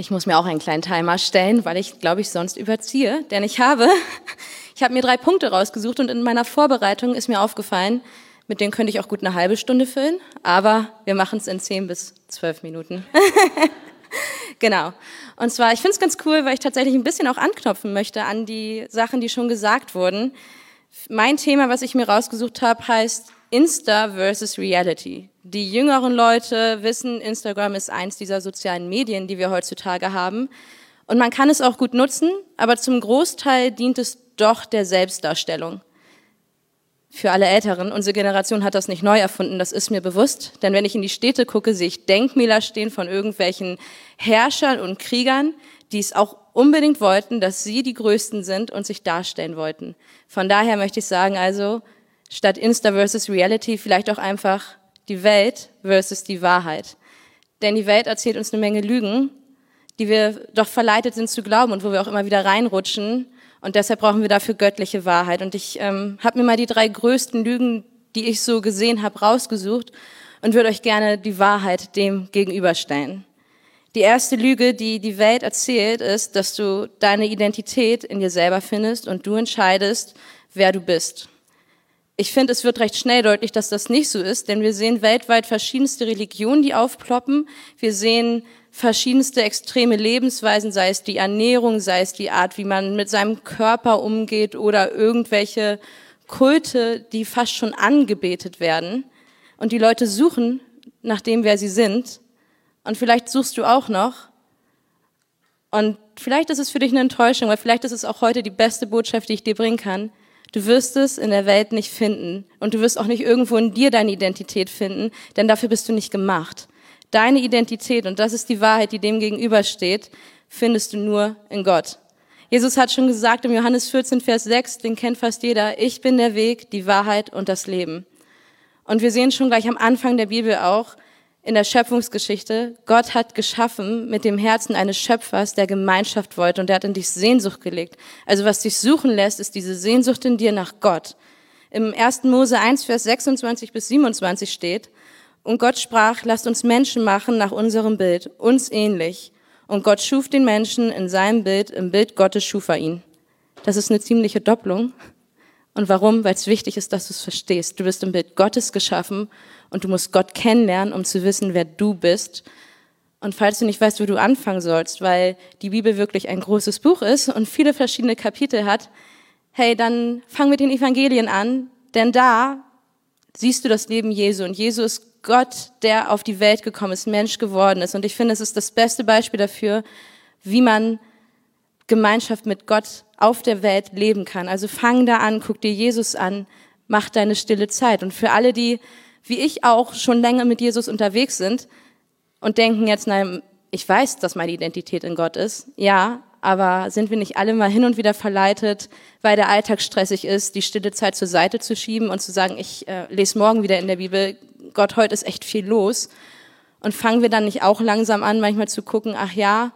Ich muss mir auch einen kleinen Timer stellen, weil ich, glaube ich, sonst überziehe. Denn ich habe, ich habe mir drei Punkte rausgesucht und in meiner Vorbereitung ist mir aufgefallen, mit denen könnte ich auch gut eine halbe Stunde füllen, aber wir machen es in zehn bis zwölf Minuten. genau. Und zwar, ich finde es ganz cool, weil ich tatsächlich ein bisschen auch anknopfen möchte an die Sachen, die schon gesagt wurden. Mein Thema, was ich mir rausgesucht habe, heißt Insta versus Reality. Die jüngeren Leute wissen, Instagram ist eins dieser sozialen Medien, die wir heutzutage haben. Und man kann es auch gut nutzen, aber zum Großteil dient es doch der Selbstdarstellung. Für alle Älteren, unsere Generation hat das nicht neu erfunden, das ist mir bewusst. Denn wenn ich in die Städte gucke, sehe ich Denkmäler stehen von irgendwelchen Herrschern und Kriegern, die es auch unbedingt wollten, dass sie die Größten sind und sich darstellen wollten. Von daher möchte ich sagen, also statt Insta versus Reality vielleicht auch einfach die Welt versus die Wahrheit. Denn die Welt erzählt uns eine Menge Lügen, die wir doch verleitet sind zu glauben und wo wir auch immer wieder reinrutschen. Und deshalb brauchen wir dafür göttliche Wahrheit. Und ich ähm, habe mir mal die drei größten Lügen, die ich so gesehen habe, rausgesucht und würde euch gerne die Wahrheit dem gegenüberstellen. Die erste Lüge, die die Welt erzählt, ist, dass du deine Identität in dir selber findest und du entscheidest, wer du bist. Ich finde, es wird recht schnell deutlich, dass das nicht so ist, denn wir sehen weltweit verschiedenste Religionen, die aufploppen. Wir sehen verschiedenste extreme Lebensweisen, sei es die Ernährung, sei es die Art, wie man mit seinem Körper umgeht oder irgendwelche Kulte, die fast schon angebetet werden. Und die Leute suchen nach dem, wer sie sind. Und vielleicht suchst du auch noch. Und vielleicht ist es für dich eine Enttäuschung, weil vielleicht ist es auch heute die beste Botschaft, die ich dir bringen kann. Du wirst es in der Welt nicht finden. Und du wirst auch nicht irgendwo in dir deine Identität finden, denn dafür bist du nicht gemacht. Deine Identität, und das ist die Wahrheit, die dem gegenübersteht, findest du nur in Gott. Jesus hat schon gesagt im Johannes 14, Vers 6, den kennt fast jeder, ich bin der Weg, die Wahrheit und das Leben. Und wir sehen schon gleich am Anfang der Bibel auch in der Schöpfungsgeschichte, Gott hat geschaffen mit dem Herzen eines Schöpfers, der Gemeinschaft wollte und der hat in dich Sehnsucht gelegt. Also was dich suchen lässt, ist diese Sehnsucht in dir nach Gott. Im 1. Mose 1, Vers 26 bis 27 steht, und Gott sprach, lasst uns Menschen machen nach unserem Bild, uns ähnlich. Und Gott schuf den Menschen in seinem Bild, im Bild Gottes schuf er ihn. Das ist eine ziemliche Doppelung. Und warum? Weil es wichtig ist, dass du es verstehst. Du bist im Bild Gottes geschaffen und du musst Gott kennenlernen, um zu wissen, wer du bist. Und falls du nicht weißt, wo du anfangen sollst, weil die Bibel wirklich ein großes Buch ist und viele verschiedene Kapitel hat, hey, dann fang mit den Evangelien an, denn da siehst du das Leben Jesu und Jesu ist Gott, der auf die Welt gekommen ist, Mensch geworden ist. Und ich finde, es ist das beste Beispiel dafür, wie man Gemeinschaft mit Gott auf der Welt leben kann. Also fang da an, guck dir Jesus an, mach deine stille Zeit. Und für alle, die, wie ich auch, schon länger mit Jesus unterwegs sind und denken jetzt, nein, ich weiß, dass meine Identität in Gott ist. Ja, aber sind wir nicht alle mal hin und wieder verleitet, weil der Alltag stressig ist, die stille Zeit zur Seite zu schieben und zu sagen, ich äh, lese morgen wieder in der Bibel, Gott, heute ist echt viel los. Und fangen wir dann nicht auch langsam an, manchmal zu gucken, ach ja,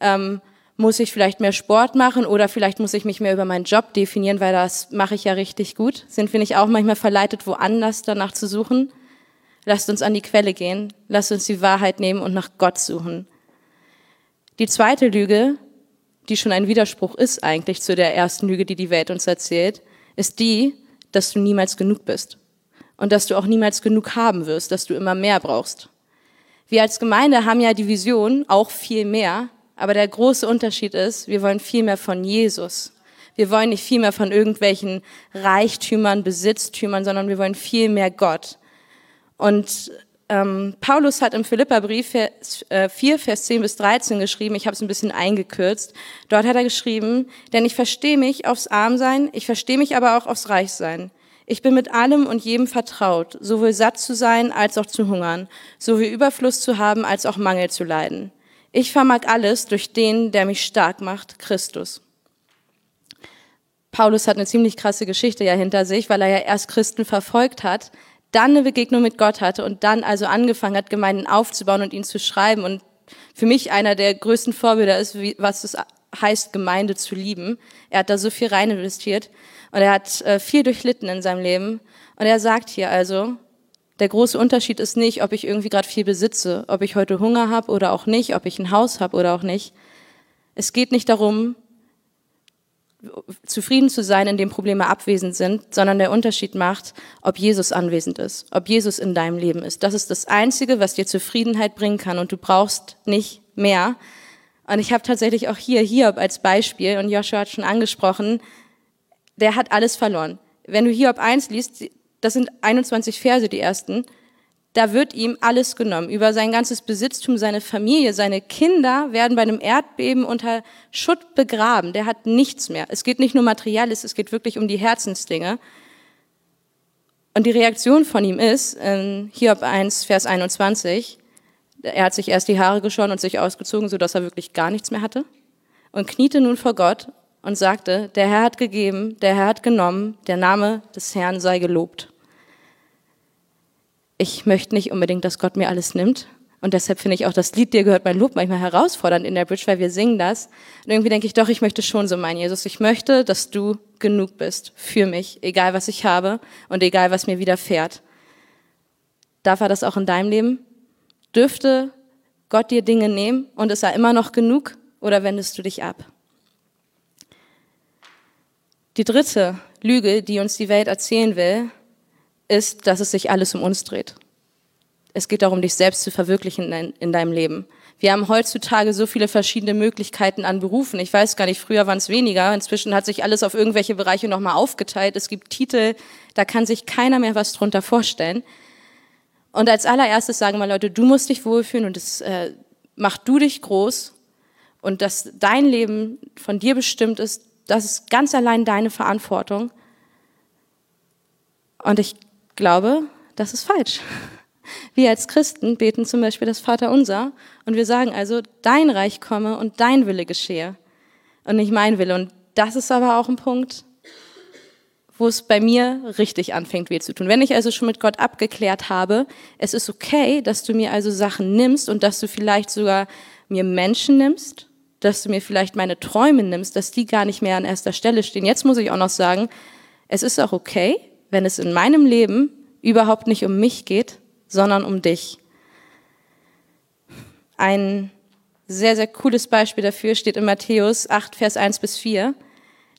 ähm, muss ich vielleicht mehr Sport machen oder vielleicht muss ich mich mehr über meinen Job definieren, weil das mache ich ja richtig gut. Sind wir nicht auch manchmal verleitet, woanders danach zu suchen? Lasst uns an die Quelle gehen, lasst uns die Wahrheit nehmen und nach Gott suchen. Die zweite Lüge, die schon ein Widerspruch ist eigentlich zu der ersten Lüge, die die Welt uns erzählt, ist die, dass du niemals genug bist und dass du auch niemals genug haben wirst, dass du immer mehr brauchst. Wir als Gemeinde haben ja die Vision, auch viel mehr, aber der große Unterschied ist, wir wollen viel mehr von Jesus. Wir wollen nicht viel mehr von irgendwelchen Reichtümern, Besitztümern, sondern wir wollen viel mehr Gott. Und ähm, Paulus hat im Philipperbrief 4, äh, Vers 10 bis 13 geschrieben, ich habe es ein bisschen eingekürzt. Dort hat er geschrieben, denn ich verstehe mich aufs Armsein, ich verstehe mich aber auch aufs Reichsein. Ich bin mit allem und jedem vertraut, sowohl satt zu sein als auch zu hungern, sowohl Überfluss zu haben als auch Mangel zu leiden. Ich vermag alles durch den, der mich stark macht, Christus. Paulus hat eine ziemlich krasse Geschichte ja hinter sich, weil er ja erst Christen verfolgt hat, dann eine Begegnung mit Gott hatte und dann also angefangen hat, Gemeinden aufzubauen und ihn zu schreiben. Und für mich einer der größten Vorbilder ist, was es heißt, Gemeinde zu lieben. Er hat da so viel rein investiert und er hat äh, viel durchlitten in seinem Leben. Und er sagt hier also, Der große Unterschied ist nicht, ob ich irgendwie gerade viel besitze, ob ich heute Hunger habe oder auch nicht, ob ich ein Haus habe oder auch nicht. Es geht nicht darum, zufrieden zu sein, indem Probleme abwesend sind, sondern der Unterschied macht, ob Jesus anwesend ist, ob Jesus in deinem Leben ist. Das ist das Einzige, was dir Zufriedenheit bringen kann und du brauchst nicht mehr. Und ich habe tatsächlich auch hier Hiob als Beispiel und Joshua hat schon angesprochen, der hat alles verloren. Wenn du Hiob 1 liest, das sind 21 Verse, die ersten, da wird ihm alles genommen. Über sein ganzes Besitztum, seine Familie, seine Kinder werden bei einem Erdbeben unter Schutt begraben. Der hat nichts mehr. Es geht nicht nur materielles, es geht wirklich um die Herzensdinge. Und die Reaktion von ihm ist, in Hiob 1, Vers 21, er hat sich erst die Haare geschoren und sich ausgezogen, sodass er wirklich gar nichts mehr hatte und kniete nun vor Gott und sagte, der Herr hat gegeben, der Herr hat genommen, der Name des Herrn sei gelobt ich möchte nicht unbedingt, dass Gott mir alles nimmt. Und deshalb finde ich auch das Lied, dir gehört mein Lob, manchmal herausfordernd in der Bridge, weil wir singen das. Und irgendwie denke ich, doch, ich möchte schon so mein Jesus. Ich möchte, dass du genug bist für mich, egal was ich habe und egal was mir widerfährt. Darf er das auch in deinem Leben? Dürfte Gott dir Dinge nehmen und ist er immer noch genug oder wendest du dich ab? Die dritte Lüge, die uns die Welt erzählen will, ist, dass es sich alles um uns dreht. Es geht darum, dich selbst zu verwirklichen in, in deinem Leben. Wir haben heutzutage so viele verschiedene Möglichkeiten an Berufen. Ich weiß gar nicht, früher waren es weniger. Inzwischen hat sich alles auf irgendwelche Bereiche nochmal aufgeteilt. Es gibt Titel, da kann sich keiner mehr was drunter vorstellen. Und als allererstes sagen wir Leute, du musst dich wohlfühlen und es äh, mach du dich groß und dass dein Leben von dir bestimmt ist, das ist ganz allein deine Verantwortung. Und ich glaube, das ist falsch. Wir als Christen beten zum Beispiel das Vaterunser und wir sagen also, dein Reich komme und dein Wille geschehe und nicht mein Wille. Und das ist aber auch ein Punkt, wo es bei mir richtig anfängt, weh zu tun. Wenn ich also schon mit Gott abgeklärt habe, es ist okay, dass du mir also Sachen nimmst und dass du vielleicht sogar mir Menschen nimmst, dass du mir vielleicht meine Träume nimmst, dass die gar nicht mehr an erster Stelle stehen. Jetzt muss ich auch noch sagen, es ist auch okay, wenn es in meinem Leben überhaupt nicht um mich geht, sondern um dich. Ein sehr, sehr cooles Beispiel dafür steht in Matthäus 8, Vers 1 bis 4.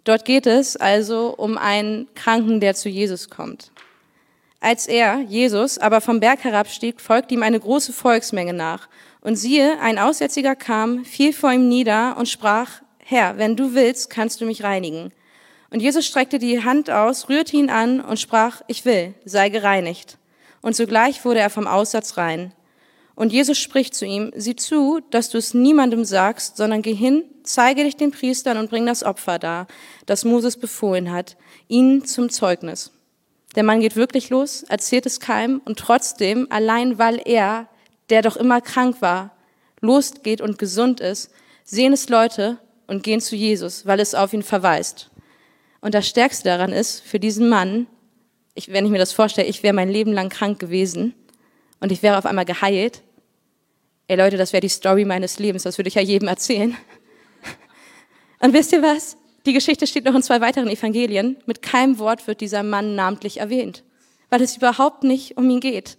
Dort geht es also um einen Kranken, der zu Jesus kommt. Als er, Jesus, aber vom Berg herabstieg, folgte ihm eine große Volksmenge nach. Und siehe, ein Aussätziger kam, fiel vor ihm nieder und sprach, Herr, wenn du willst, kannst du mich reinigen. Und Jesus streckte die Hand aus, rührte ihn an und sprach, ich will, sei gereinigt. Und sogleich wurde er vom Aussatz rein. Und Jesus spricht zu ihm, sieh zu, dass du es niemandem sagst, sondern geh hin, zeige dich den Priestern und bring das Opfer dar, das Moses befohlen hat, ihnen zum Zeugnis. Der Mann geht wirklich los, erzählt es keinem und trotzdem, allein weil er, der doch immer krank war, losgeht und gesund ist, sehen es Leute und gehen zu Jesus, weil es auf ihn verweist. Und das Stärkste daran ist, für diesen Mann, ich, wenn ich mir das vorstelle, ich wäre mein Leben lang krank gewesen und ich wäre auf einmal geheilt. Ey Leute, das wäre die Story meines Lebens, das würde ich ja jedem erzählen. Und wisst ihr was? Die Geschichte steht noch in zwei weiteren Evangelien. Mit keinem Wort wird dieser Mann namentlich erwähnt, weil es überhaupt nicht um ihn geht.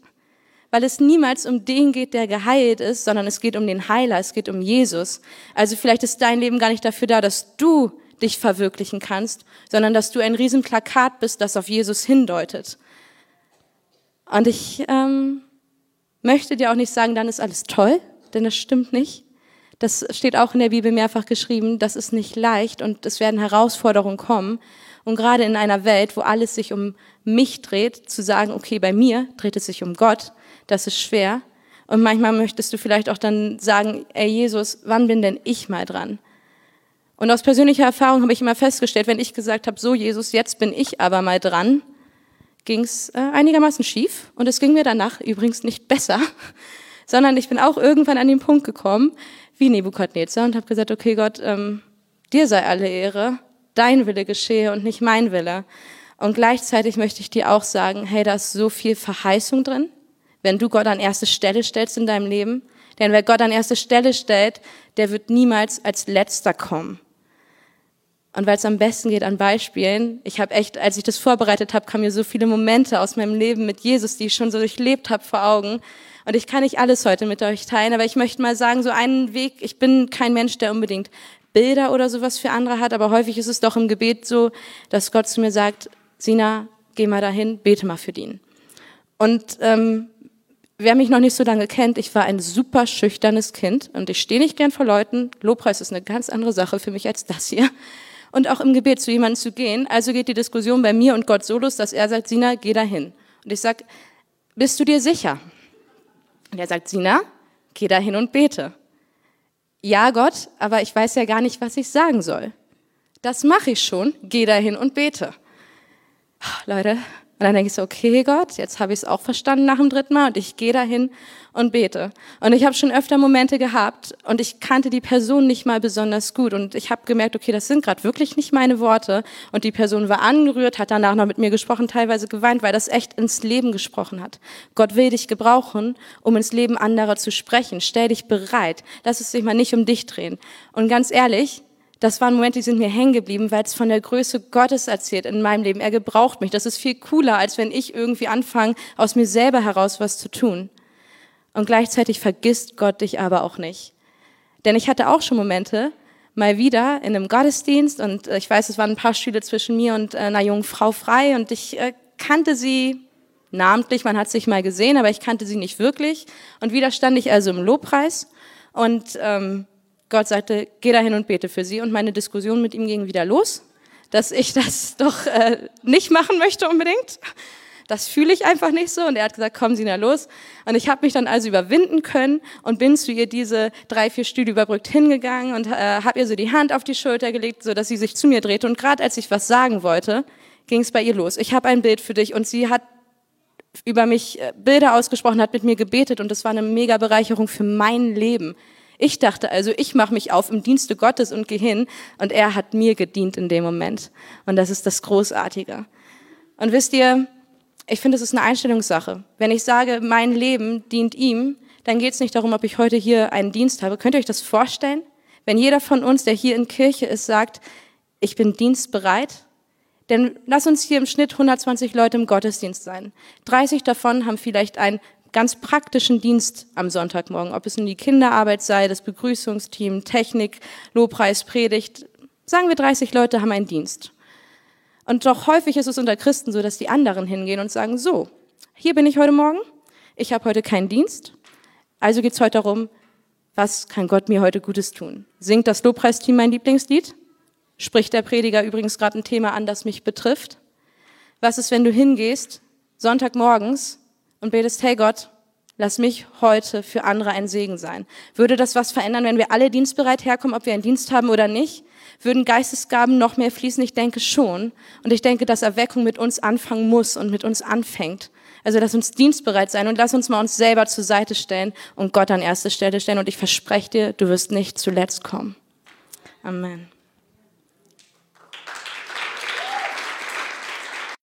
Weil es niemals um den geht, der geheilt ist, sondern es geht um den Heiler, es geht um Jesus. Also vielleicht ist dein Leben gar nicht dafür da, dass du dich verwirklichen kannst, sondern dass du ein Riesenplakat bist, das auf Jesus hindeutet. Und ich ähm, möchte dir auch nicht sagen, dann ist alles toll, denn das stimmt nicht. Das steht auch in der Bibel mehrfach geschrieben, das ist nicht leicht und es werden Herausforderungen kommen. Und gerade in einer Welt, wo alles sich um mich dreht, zu sagen, okay, bei mir dreht es sich um Gott, das ist schwer. Und manchmal möchtest du vielleicht auch dann sagen, ey Jesus, wann bin denn ich mal dran? Und aus persönlicher Erfahrung habe ich immer festgestellt, wenn ich gesagt habe, so Jesus, jetzt bin ich aber mal dran, ging es äh, einigermaßen schief. Und es ging mir danach übrigens nicht besser, sondern ich bin auch irgendwann an den Punkt gekommen, wie Nebukadnezar, und habe gesagt, okay Gott, ähm, dir sei alle Ehre, dein Wille geschehe und nicht mein Wille. Und gleichzeitig möchte ich dir auch sagen, hey, da ist so viel Verheißung drin, wenn du Gott an erste Stelle stellst in deinem Leben. Denn wer Gott an erste Stelle stellt, der wird niemals als letzter kommen. Und weil es am besten geht an Beispielen, ich habe echt, als ich das vorbereitet habe, kamen mir so viele Momente aus meinem Leben mit Jesus, die ich schon so durchlebt habe vor Augen. Und ich kann nicht alles heute mit euch teilen, aber ich möchte mal sagen, so einen Weg, ich bin kein Mensch, der unbedingt Bilder oder sowas für andere hat, aber häufig ist es doch im Gebet so, dass Gott zu mir sagt, Sina, geh mal dahin, bete mal für den. Und ähm, wer mich noch nicht so lange kennt, ich war ein super schüchternes Kind und ich stehe nicht gern vor Leuten. Lobpreis ist eine ganz andere Sache für mich als das hier. Und auch im Gebet zu jemandem zu gehen. Also geht die Diskussion bei mir und Gott so los, dass er sagt, Sina, geh dahin. Und ich sag, bist du dir sicher? Und er sagt, Sina, geh dahin und bete. Ja, Gott, aber ich weiß ja gar nicht, was ich sagen soll. Das mache ich schon, geh dahin und bete. Leute, und dann denke ich so, okay Gott, jetzt habe ich es auch verstanden nach dem dritten Mal und ich gehe dahin und bete. Und ich habe schon öfter Momente gehabt und ich kannte die Person nicht mal besonders gut und ich habe gemerkt, okay, das sind gerade wirklich nicht meine Worte. Und die Person war angerührt, hat danach noch mit mir gesprochen, teilweise geweint, weil das echt ins Leben gesprochen hat. Gott will dich gebrauchen, um ins Leben anderer zu sprechen. Stell dich bereit. Lass es sich mal nicht um dich drehen. Und ganz ehrlich, das waren Momente, die sind mir hängen geblieben, weil es von der Größe Gottes erzählt in meinem Leben. Er gebraucht mich. Das ist viel cooler, als wenn ich irgendwie anfange, aus mir selber heraus was zu tun. Und gleichzeitig vergisst Gott dich aber auch nicht. Denn ich hatte auch schon Momente, mal wieder in einem Gottesdienst und äh, ich weiß, es waren ein paar Stühle zwischen mir und äh, einer jungen Frau frei und ich äh, kannte sie namentlich, man hat sich mal gesehen, aber ich kannte sie nicht wirklich. Und wieder stand ich also im Lobpreis und ähm, Gott sagte, geh dahin und bete für sie. Und meine Diskussion mit ihm ging wieder los, dass ich das doch äh, nicht machen möchte unbedingt. Das fühle ich einfach nicht so. Und er hat gesagt, kommen Sie da los. Und ich habe mich dann also überwinden können und bin zu ihr diese drei, vier Stühle überbrückt hingegangen und äh, habe ihr so die Hand auf die Schulter gelegt, so dass sie sich zu mir drehte. Und gerade als ich was sagen wollte, ging es bei ihr los. Ich habe ein Bild für dich. Und sie hat über mich äh, Bilder ausgesprochen, hat mit mir gebetet. Und das war eine mega Bereicherung für mein Leben. Ich dachte also, ich mache mich auf im Dienste Gottes und gehe hin und er hat mir gedient in dem Moment. Und das ist das Großartige. Und wisst ihr, ich finde, es ist eine Einstellungssache. Wenn ich sage, mein Leben dient ihm, dann geht es nicht darum, ob ich heute hier einen Dienst habe. Könnt ihr euch das vorstellen? Wenn jeder von uns, der hier in Kirche ist, sagt, ich bin dienstbereit, denn lass uns hier im Schnitt 120 Leute im Gottesdienst sein. 30 davon haben vielleicht ein ganz praktischen Dienst am Sonntagmorgen, ob es nun die Kinderarbeit sei, das Begrüßungsteam, Technik, Lobpreis, Predigt. Sagen wir 30 Leute haben einen Dienst. Und doch häufig ist es unter Christen so, dass die anderen hingehen und sagen, so, hier bin ich heute Morgen, ich habe heute keinen Dienst, also geht es heute darum, was kann Gott mir heute Gutes tun? Singt das Lobpreisteam mein Lieblingslied? Spricht der Prediger übrigens gerade ein Thema an, das mich betrifft? Was ist, wenn du hingehst, Sonntagmorgens, und betest, hey Gott, lass mich heute für andere ein Segen sein. Würde das was verändern, wenn wir alle dienstbereit herkommen, ob wir einen Dienst haben oder nicht? Würden Geistesgaben noch mehr fließen? Ich denke schon. Und ich denke, dass Erweckung mit uns anfangen muss und mit uns anfängt. Also lass uns dienstbereit sein und lass uns mal uns selber zur Seite stellen und Gott an erste Stelle stellen. Und ich verspreche dir, du wirst nicht zuletzt kommen. Amen.